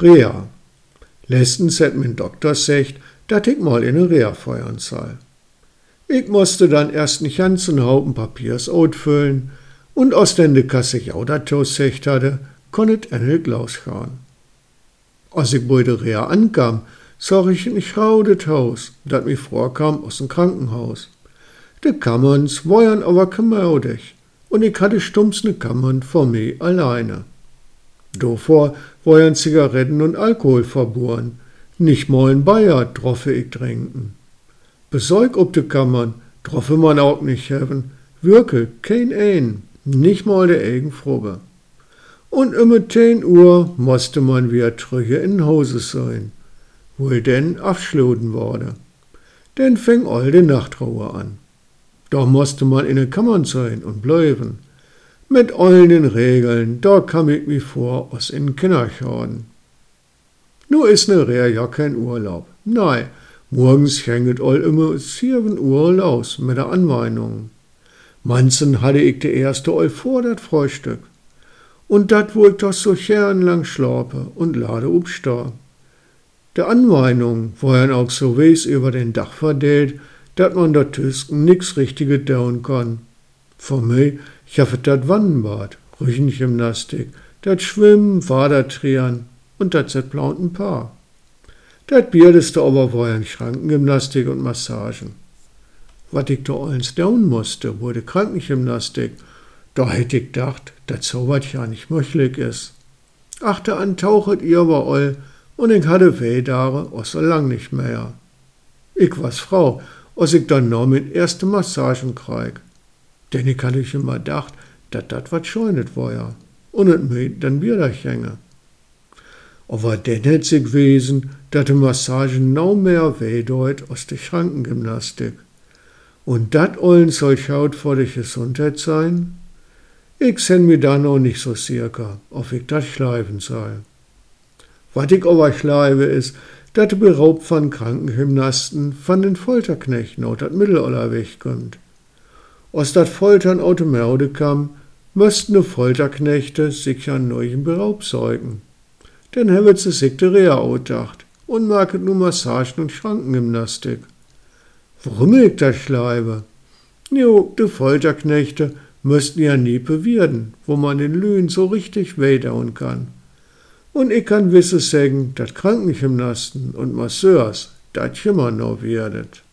Rea. Letztens hat mein Doktor gesagt, dat ich mal in eine Rea feuern soll. Ich musste dann erst nicht ganzen Haufen Papiers füllen und aus den de Kasse dazu gesagt hatte, konnet endlich losgehen. Als ich bei der Rea ankam, sah ich ein schraudet Haus, dat mir vorkam aus dem Krankenhaus. De Kammerns waren aber gemaudig und ich hatte stumms ne Kammern vor mir alleine. Davor waren Zigaretten und Alkohol verboren, nicht mal in Bayer droffe ich trinken. Besäug ob de Kammern droffe man auch nicht haben, wirklich kein ein, nicht mal der Eigenfrobe. Und immer 10 Uhr musste man wieder trüge in Hause sein, wohl denn abschloden wurde. Denn fing all die Nachtruhe an. Da musste man in den Kammern sein und bleiben. Mit allen den Regeln, da kam ich mir vor, aus in Kinderschorden. Nu is ne Rehr ja kein Urlaub. Nein, morgens hänget all immer sieben Uhr los mit der Anweinung. Manzen hatte ich de erste all vor dat Frühstück. Und dat wo ich doch so gern lang schlape und lade upsta. Der Anweinung war ja auch so wes über den Dach verdeelt, dat man da Tüsken nix richtige daun kann. Für mich schaffet dat Wannenbad, Rüchengymnastik, dat Schwimmen, Wadertrieren und dat blauten Paar. Dat Bierdeste aber war ja Schrankengymnastik und Massagen. Wat ich da eins down musste, wurde Krankengymnastik. Da hätte ich gedacht, dat so wat ja nicht möglich is. Achte an tauchet ihr aber all und ich hatte weh dare, auch so lang nicht mehr. Ich was Frau, als ich dann noch mit erste Massagen krieg. Denn ich hatte ich immer gedacht, dat dat wat scheunet war ja. Und et mit dann wieder hänge. Aber denn hätt sich gewesen, dat die Massagen no mehr weh deut aus der Schrankengymnastik. Und dat ollen soll schaut vor der Gesundheit sein? Ich sen mir da noch nicht so circa, ob ich das schleifen soll. Was ich aber schleife is, dat de beraubt von Krankengymnasten von den Folterknechten aus dat Mittelalter wegkommt. Aus dat Foltern aus de Merde kam, müssten de Folterknechte sich an neuen Beraub säugen. Denn hebben sie sich de Reha ausgedacht und market nur Massagen und Schrankengymnastik. Warum ich das schleibe? Jo, de Folterknechte müssten ja nie bewirden, wo man den Lühen so richtig wehdauen kann. Und ich kann wisse sagen, dat Krankengymnasten und Masseurs dat immer noch werdet.